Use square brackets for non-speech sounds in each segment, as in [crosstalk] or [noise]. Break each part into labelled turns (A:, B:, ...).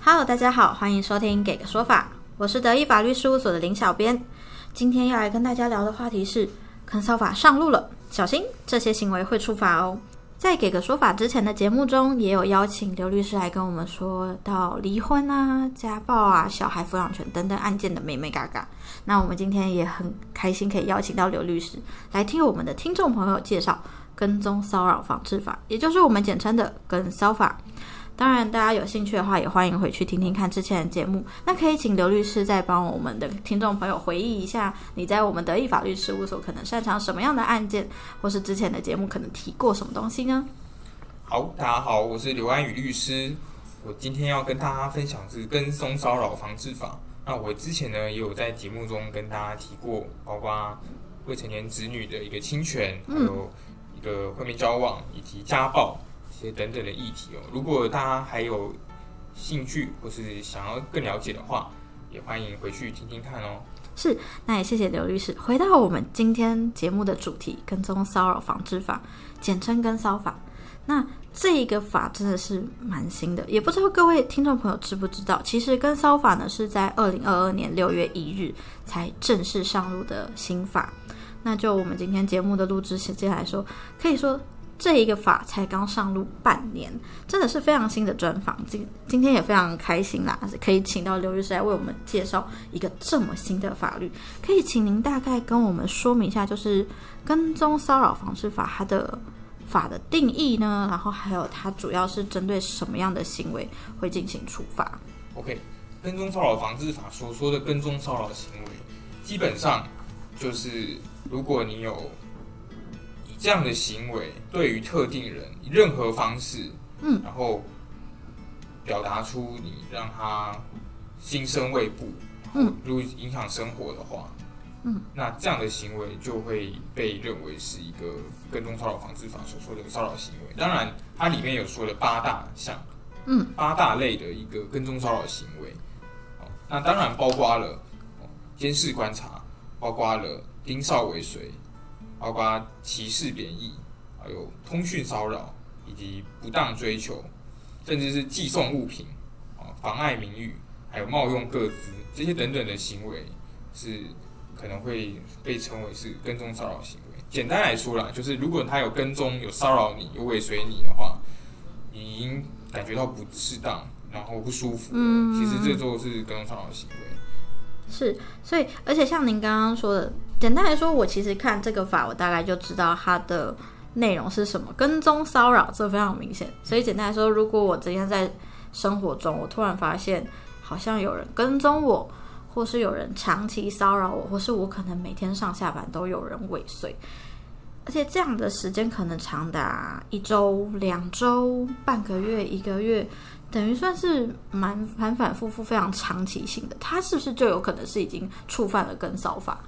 A: Hello，大家好，欢迎收听《给个说法》，我是德意法律事务所的林小编。今天要来跟大家聊的话题是坑扫法上路了，小心这些行为会处罚哦。在给个说法之前的节目中，也有邀请刘律师来跟我们说到离婚啊、家暴啊、小孩抚养权等等案件的美美嘎嘎。那我们今天也很开心可以邀请到刘律师来听我们的听众朋友介绍跟踪骚扰防治法，也就是我们简称的跟骚法。当然，大家有兴趣的话，也欢迎回去听听看之前的节目。那可以请刘律师再帮我们的听众朋友回忆一下，你在我们德意法律事务所可能擅长什么样的案件，或是之前的节目可能提过什么东西呢？
B: 好，大家好，我是刘安宇律师。我今天要跟大家分享是跟踪骚扰防治法。那我之前呢也有在节目中跟大家提过，包括未成年子女的一个侵权，还有一个会面交往以及家暴。些等等的议题哦，如果大家还有兴趣或是想要更了解的话，也欢迎回去听听看哦。
A: 是，那也谢谢刘律师。回到我们今天节目的主题——跟踪骚扰防治法，简称跟骚法。那这一个法真的是蛮新的，也不知道各位听众朋友知不知道，其实跟骚法呢是在二零二二年六月一日才正式上路的新法。那就我们今天节目的录制时间来说，可以说。这一个法才刚上路半年，真的是非常新的专访。今今天也非常开心啦，可以请到刘律师来为我们介绍一个这么新的法律。可以请您大概跟我们说明一下，就是跟踪骚扰防治法它的法的定义呢？然后还有它主要是针对什么样的行为会进行处罚
B: ？OK，跟踪骚扰防治法所说的跟踪骚扰行为，基本上就是如果你有。这样的行为对于特定人以任何方式，嗯，然后表达出你让他心生畏怖，嗯，如果影响生活的话，嗯，那这样的行为就会被认为是一个跟踪骚扰防治法所说的骚扰行为。当然，它里面有说的八大项，嗯，八大类的一个跟踪骚扰行为，那当然包括了监视观察，包括了盯梢尾随。包括歧视、贬义，还有通讯骚扰，以及不当追求，甚至是寄送物品啊，妨碍名誉，还有冒用个资这些等等的行为，是可能会被称为是跟踪骚扰行为。简单来说啦，就是如果他有跟踪、有骚扰你、有尾随你的话，你已经感觉到不适当，然后不舒服，其实这都是跟踪骚扰行为。
A: 是，所以而且像您刚刚说的。简单来说，我其实看这个法，我大概就知道它的内容是什么。跟踪骚扰，这非常明显。所以简单来说，如果我今天在生活中，我突然发现好像有人跟踪我，或是有人长期骚扰我，或是我可能每天上下班都有人尾随，而且这样的时间可能长达一周、两周、半个月、一个月，等于算是蛮反反复复、非常长期性的。他是不是就有可能是已经触犯了跟骚法？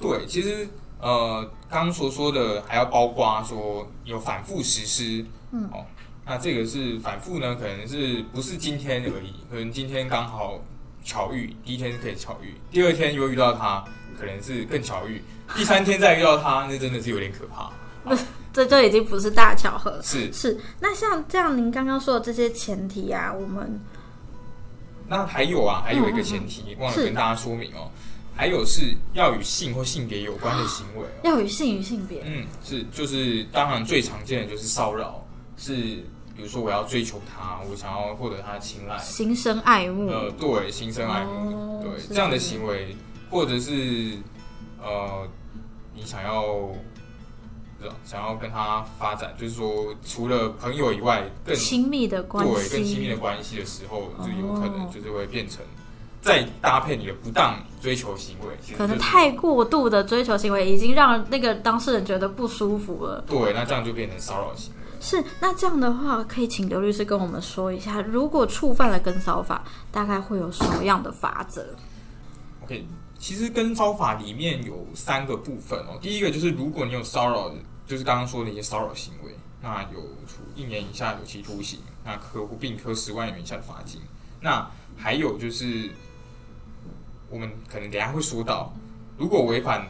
B: 对，其实呃，刚刚所说的还要包括说有反复实施，嗯，哦，那这个是反复呢，可能是不是今天而已，可能今天刚好巧遇，第一天是可以巧遇，第二天又遇到他，可能是更巧遇，第三天再遇到他，那真的是有点可怕。[laughs]
A: 那这就已经不是大巧合，
B: 是
A: 是。那像这样，您刚刚说的这些前提啊，我们
B: 那还有啊，还有一个前提忘了跟大家说明哦。还有是要与性或性别有关的行为，[gasps]
A: 要与性与性别，
B: 嗯，是就是当然最常见的就是骚扰，是比如说我要追求他，我想要获得他的青睐，
A: 心生爱慕，
B: 呃，对，心生爱慕，对这样的行为，或者是呃，你想要，想要跟他发展，就是说除了朋友以外更
A: 亲密的关系，
B: 对，更亲密的关系的时候，就有可能就是会变成。再搭配你的不当追求行为，
A: 可能太过度的追求行为已经让那个当事人觉得不舒服了。
B: 对，那这样就变成骚扰行为。
A: 是，那这样的话，可以请刘律师跟我们说一下，如果触犯了跟骚法，大概会有什么样的法则
B: ？OK，其实跟骚法里面有三个部分哦。第一个就是如果你有骚扰，就是刚刚说的一些骚扰行为，那有处一年以下有期徒刑，那可并科十万元以下的罚金。那还有就是。我们可能等下会说到，如果违反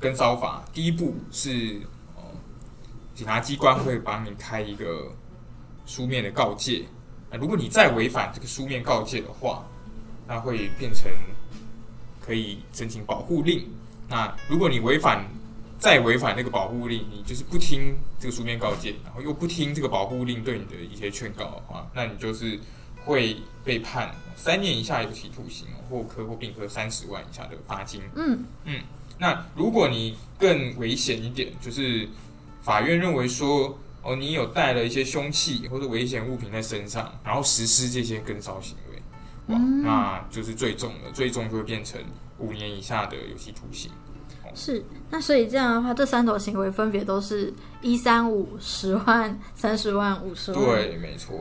B: 跟骚法，第一步是呃，警察机关会帮你开一个书面的告诫。那如果你再违反这个书面告诫的话，那会变成可以申请保护令。那如果你违反再违反那个保护令，你就是不听这个书面告诫，然后又不听这个保护令对你的一些劝告的话，那你就是会被判三年以下有期徒刑，或科或并科三十万以下的罚金。
A: 嗯
B: 嗯，那如果你更危险一点，就是法院认为说，哦，你有带了一些凶器或者危险物品在身上，然后实施这些跟骚行为，哇，那就是最重的，最重就会变成五年以下的有期徒刑。
A: 是，那所以这样的话，这三种行为分别都是一三五十万、三十万、五十万。
B: 对，没错。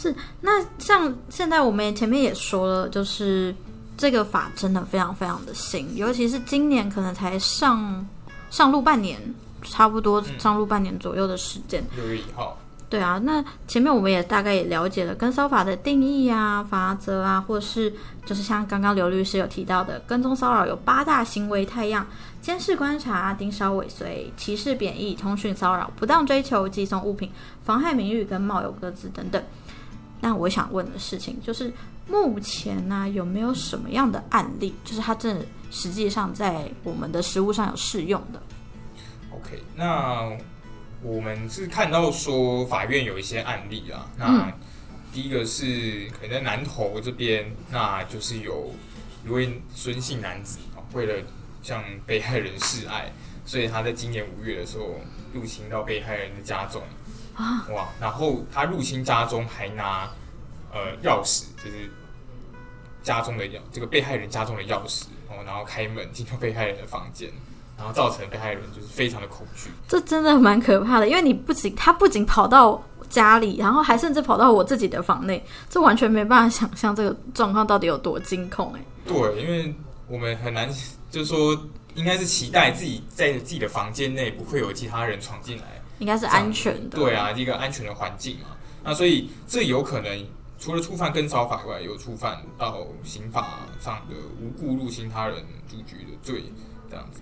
A: 是，那像现在我们前面也说了，就是这个法真的非常非常的新，尤其是今年可能才上上路半年，差不多上路半年左右的时间。
B: 六月一号。
A: 对啊，那前面我们也大概也了解了跟骚法的定义啊、法则啊，或是就是像刚刚刘律师有提到的，跟踪骚扰有八大行为太阳：监视、观察、盯梢、尾随、歧视、贬义、通讯骚扰、不当追求、寄送物品、妨害名誉跟冒有各自等等。那我想问的事情就是，目前呢有没有什么样的案例，就是它真的实际上在我们的食物上有适用的
B: ？OK，那。我们是看到说法院有一些案例啊，那第一个是可能在南投这边，那就是有一位孙姓男子啊，为了向被害人示爱，所以他在今年五月的时候入侵到被害人的家中啊，哇，然后他入侵家中还拿呃钥匙，就是家中的钥这个被害人家中的钥匙哦，然后开门进入被害人的房间。然后造成被害人就是非常的恐惧，
A: 这真的蛮可怕的。因为你不仅他不仅跑到家里，然后还甚至跑到我自己的房内，这完全没办法想象这个状况到底有多惊恐哎。
B: 对，因为我们很难，就是说，应该是期待自己在自己的房间内不会有其他人闯进来，
A: 应该是安全的。
B: 对啊，一个安全的环境嘛。那所以这有可能除了触犯跟骚法外，有触犯到刑法上的无故入侵他人住居的罪，这样子。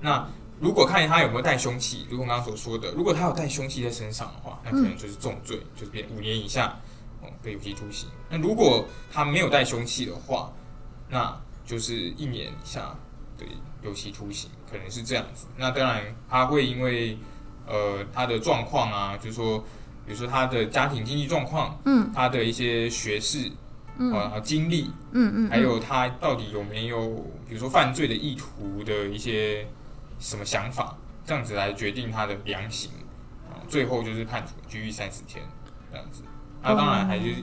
B: 那如果看他有没有带凶器，如果刚刚所说的，如果他有带凶器在身上的话，那可能就是重罪，就是变五年以下哦被有期徒刑。那如果他没有带凶器的话，那就是一年以下的有期徒刑，可能是这样子。那当然他会因为呃他的状况啊，就是说，比如说他的家庭经济状况，嗯，他的一些学识，嗯，啊经历，嗯嗯，还有他到底有没有比如说犯罪的意图的一些。什么想法？这样子来决定他的量刑啊，最后就是判处拘役三十天这样子。那当然还是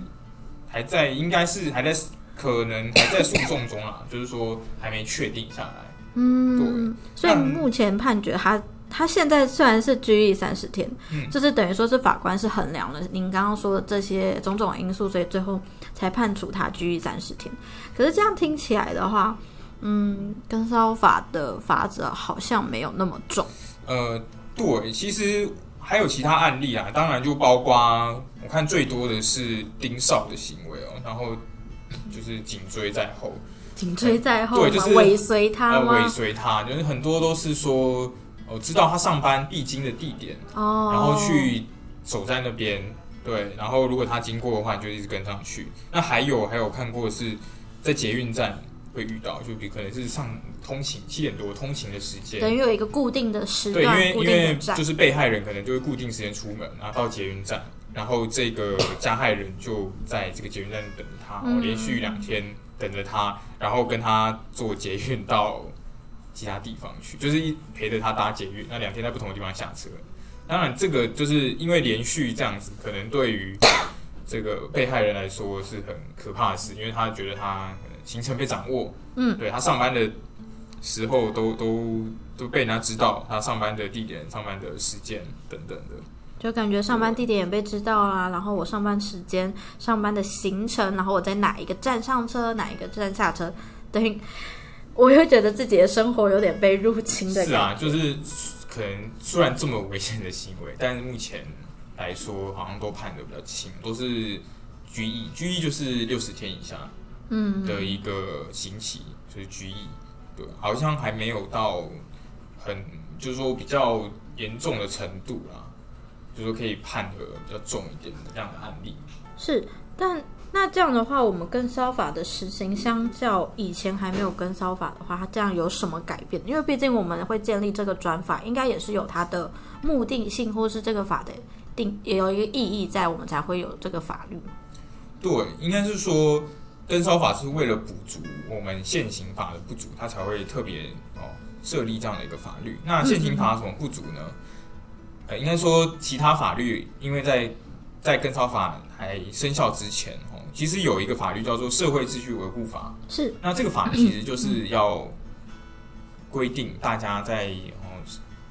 B: 还在，应该是还在，可能还在诉讼中啊，就是说还没确定下来。嗯，
A: 对。所以目前判决他，他现在虽然是拘役三十天，嗯，就是等于说是法官是衡量了您刚刚说的这些种种因素，所以最后才判处他拘役三十天。可是这样听起来的话。嗯，跟骚法的法则好像没有那么重。
B: 呃，对，其实还有其他案例啊，当然就包括我看最多的是盯梢的行为哦，然后就是紧追在后，
A: 紧追在后，
B: 对，就是
A: 尾随他
B: 尾随他，就是很多都是说，哦，知道他上班必经的地点，哦，然后去守在那边，对，然后如果他经过的话，你就一直跟上去。那还有还有看过是在捷运站。会遇到，就比可能是上通勤七点多通勤的时间，
A: 等于有一个固定的时段，
B: 对，因为因为就是被害人可能就会固定时间出门，然后到捷运站，然后这个加害人就在这个捷运站等他，连续两天等着他，然后跟他坐捷运到其他地方去，就是一陪着他搭捷运，那两天在不同的地方下车。当然，这个就是因为连续这样子，可能对于这个被害人来说是很可怕的事，因为他觉得他。行程被掌握，嗯，对他上班的时候都都都被人家知道，他上班的地点、上班的时间等等的，
A: 就感觉上班地点也被知道啊。然后我上班时间、上班的行程，然后我在哪一个站上车、哪一个站下车，等于我会觉得自己的生活有点被入侵的。
B: 是啊，就是可能虽然这么危险的行为，[laughs] 但是目前来说好像都判的比较轻，都是拘役，拘役就是六十天以下。嗯，的一个刑期就是拘役，对，好像还没有到很就是说比较严重的程度啦，就是说可以判的比较重一点的这样的案例。
A: 是，但那这样的话，我们跟骚法的实行相较以前还没有跟骚法的话，它这样有什么改变？因为毕竟我们会建立这个专法，应该也是有它的目的性，或是这个法的定也有一个意义在，我们才会有这个法律。
B: 对，应该是说跟烧法是为了补足我们现行法的不足，它才会特别哦设立这样的一个法律。那现行法有什么不足呢？呃，应该说其他法律，因为在在跟骚法还生效之前，哦，其实有一个法律叫做《社会秩序维护法》。
A: 是，
B: 那这个法其实就是要规定大家在哦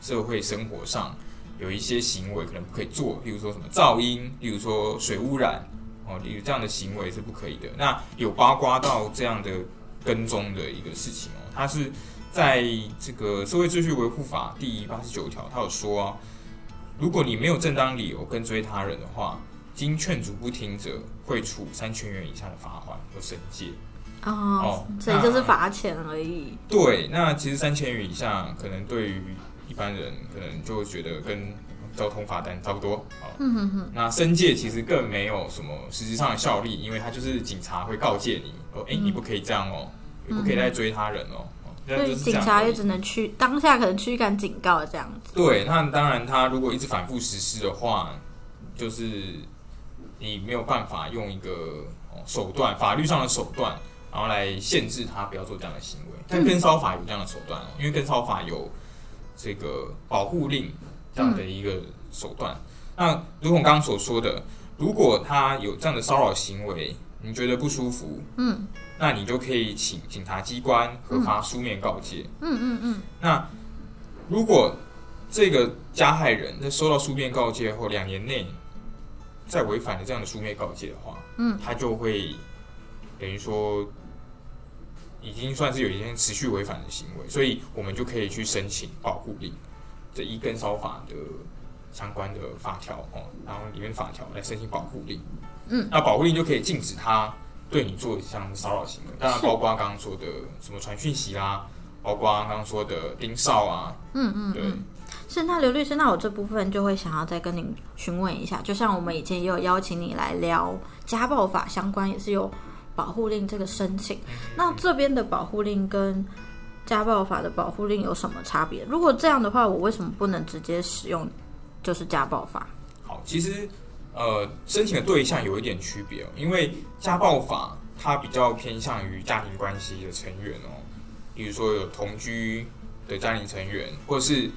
B: 社会生活上有一些行为可能不可以做，例如说什么噪音，例如说水污染，哦，例如这样的行为是不可以的。那有八卦到这样的跟踪的一个事情哦，它是在这个《社会秩序维护法》第八十九条，它有说啊。如果你没有正当理由跟追他人的话，经劝阻不听者，会处三千元以下的罚款和审戒。
A: 哦，所以就是罚钱而已。
B: 对，那其实三千元以下，可能对于一般人，可能就会觉得跟交通罚单差不多。嗯哼哼。那申诫其实更没有什么实质上的效力，因为他就是警察会告诫你，哦，哎，你不可以这样哦，你不可以再追他人哦。
A: 所以警察也只能去当下可能驱赶警告这样子。
B: 对，那当然，他如果一直反复实施的话，就是你没有办法用一个手段，法律上的手段，然后来限制他不要做这样的行为。但跟骚法有这样的手段哦，因为跟骚法有这个保护令这样的一个手段。那如同刚刚所说的，如果他有这样的骚扰行为，你觉得不舒服，嗯。那你就可以请警察机关核发书面告诫。嗯嗯嗯。那如果这个加害人在收到书面告诫后两年内再违反了这样的书面告诫的话，嗯，他就会等于说已经算是有一件持续违反的行为，所以我们就可以去申请保护令，这一根烧法的相关的法条哦，然后里面法条来申请保护令。嗯，那保护令就可以禁止他。对你做像骚扰行为，当然包括刚刚说的什么传讯息啦，包括刚刚说的盯梢啊，嗯嗯，对，
A: 是那刘律师，那我这部分就会想要再跟您询问一下，就像我们以前也有邀请你来聊家暴法相关，也是有保护令这个申请，那这边的保护令跟家暴法的保护令有什么差别？如果这样的话，我为什么不能直接使用就是家暴法？
B: 好，其实。呃，申请的对象有一点区别哦，因为家暴法它比较偏向于家庭关系的成员哦，比如说有同居的家庭成员，或是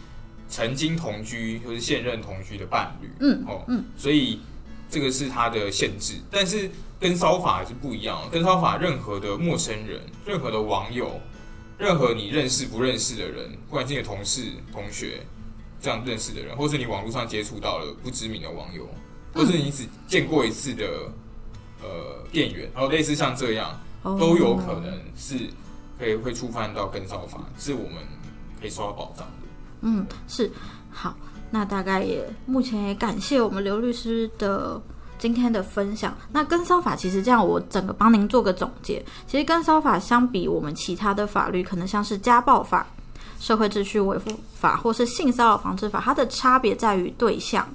B: 曾经同居或是现任同居的伴侣，嗯，哦，嗯，所以这个是他的限制。但是跟骚法是不一样，跟骚法任何的陌生人、任何的网友、任何你认识不认识的人，不管是你的同事、同学这样认识的人，或是你网络上接触到了不知名的网友。或是你只见过一次的呃店员，然后类似像这样，都有可能是可以会触犯到跟骚法，是我们可以受到保障的。
A: 嗯，是好，那大概也目前也感谢我们刘律师的今天的分享。那跟骚法其实这样，我整个帮您做个总结。其实跟骚法相比我们其他的法律，可能像是家暴法、社会秩序维护法或是性骚扰防治法，它的差别在于对象。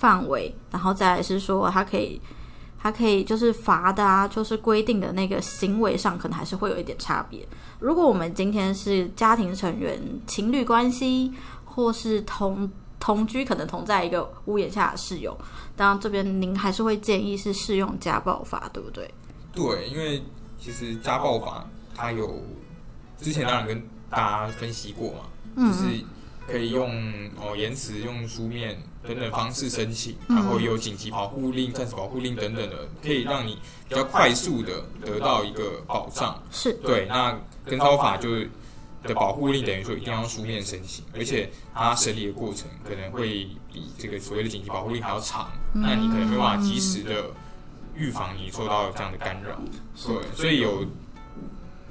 A: 范围，然后再来是说，它可以，它可以就是罚的啊，就是规定的那个行为上，可能还是会有一点差别。如果我们今天是家庭成员、情侣关系，或是同同居，可能同在一个屋檐下的室友，当然这边您还是会建议是适用家暴法，对不对？
B: 对，因为其实家暴法它有之前当然跟大家分析过嘛，就是可以用哦言辞用书面。等等方式申请，然后有紧急保护令、暂时保护令等等的，可以让你比较快速的得到一个保障。
A: 是
B: 对。那跟骚法就的保护令等于说一定要书面申请，而且它审理的过程可能会比这个所谓的紧急保护令还要长。那你可能没办法及时的预防你受到这样的干扰。对，所以有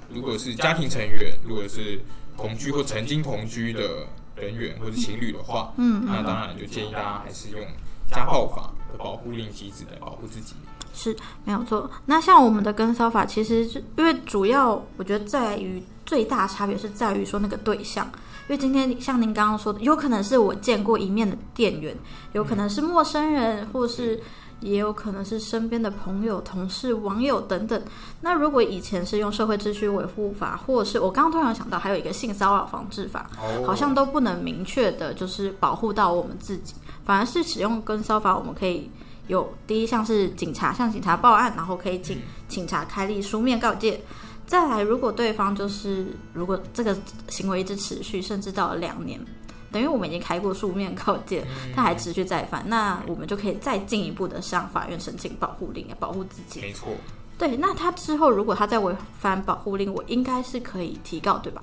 B: 如果是家庭成员，如果是同居或曾经同居的。人员或者情侣的话，嗯，那当然就建议大家还是用家暴法的保护令机制来保护自己。
A: 是没有错。那像我们的跟骚法，其实是因为主要我觉得在于最大差别是在于说那个对象。因为今天像您刚刚说的，有可能是我见过一面的店员，有可能是陌生人，或是 [laughs] 也有可能是身边的朋友、同事、网友等等。那如果以前是用社会秩序维护法，或者是我刚刚突然想到还有一个性骚扰防治法，
B: 哦
A: 好像都不能明确的，就是保护到我们自己，反而是使用跟骚法，我们可以有第一项是警察向警察报案，然后可以请警察开立书面告诫。再来，如果对方就是如果这个行为一直持续，甚至到了两年，等于我们已经开过书面告诫，他还持续再犯，那我们就可以再进一步的向法院申请保护令，保护自己。
B: 没错，
A: 对，那他之后如果他再违反保护令，我应该是可以提告，对吧？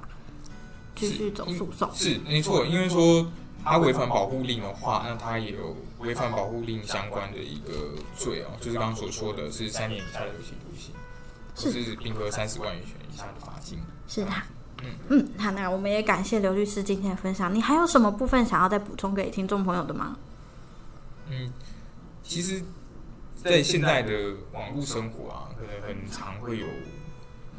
A: 继续走诉讼。
B: 是没错，因为说他违反保护令的话，那他也有违反保护令相关的一个罪哦，就是刚刚所说的是三年以下的有期徒刑，或是并科三十万元以下的罚金。
A: 是的。
B: 嗯
A: 嗯，好，那我们也感谢刘律师今天的分享。你还有什么部分想要再补充给听众朋友的吗？
B: 嗯，其实，在现在的网络生活啊，可能很常会有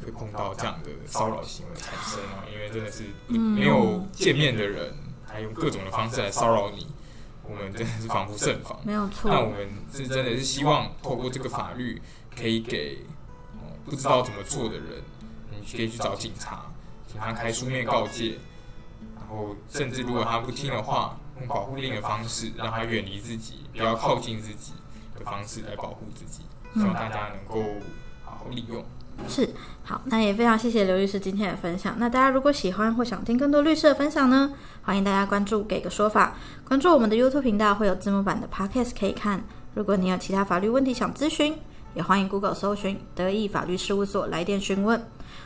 B: 会碰到这样的骚扰行为产生啊，因为真的是没有见面的人，还用各种的方式来骚扰你，我们真的是防不胜防。
A: 没有错，
B: 那我们是真的是希望透过这个法律，可以给、呃不知道怎么做的人，你可以去找警察，警察开书面告诫，然后甚至如果他不听的话，用保护令的方式让他远离自己，不要靠近自己的方式来保护自己，希望大家能够好好利用。
A: 是好，那也非常谢谢刘律师今天的分享。那大家如果喜欢或想听更多律师的分享呢，欢迎大家关注“给个说法”，关注我们的 YouTube 频道，会有字幕版的 Podcast 可以看。如果你有其他法律问题想咨询，也欢迎 Google 搜寻“德意法律事务所”来电询问。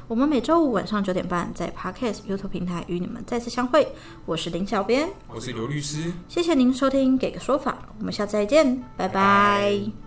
A: 我们每周五晚上九点半在 Podcast YouTube 平台与你们再次相会。我是林小编，
B: 我是刘律师。
A: 谢谢您收听“给个说法”，我们下次再见，拜拜
B: 拜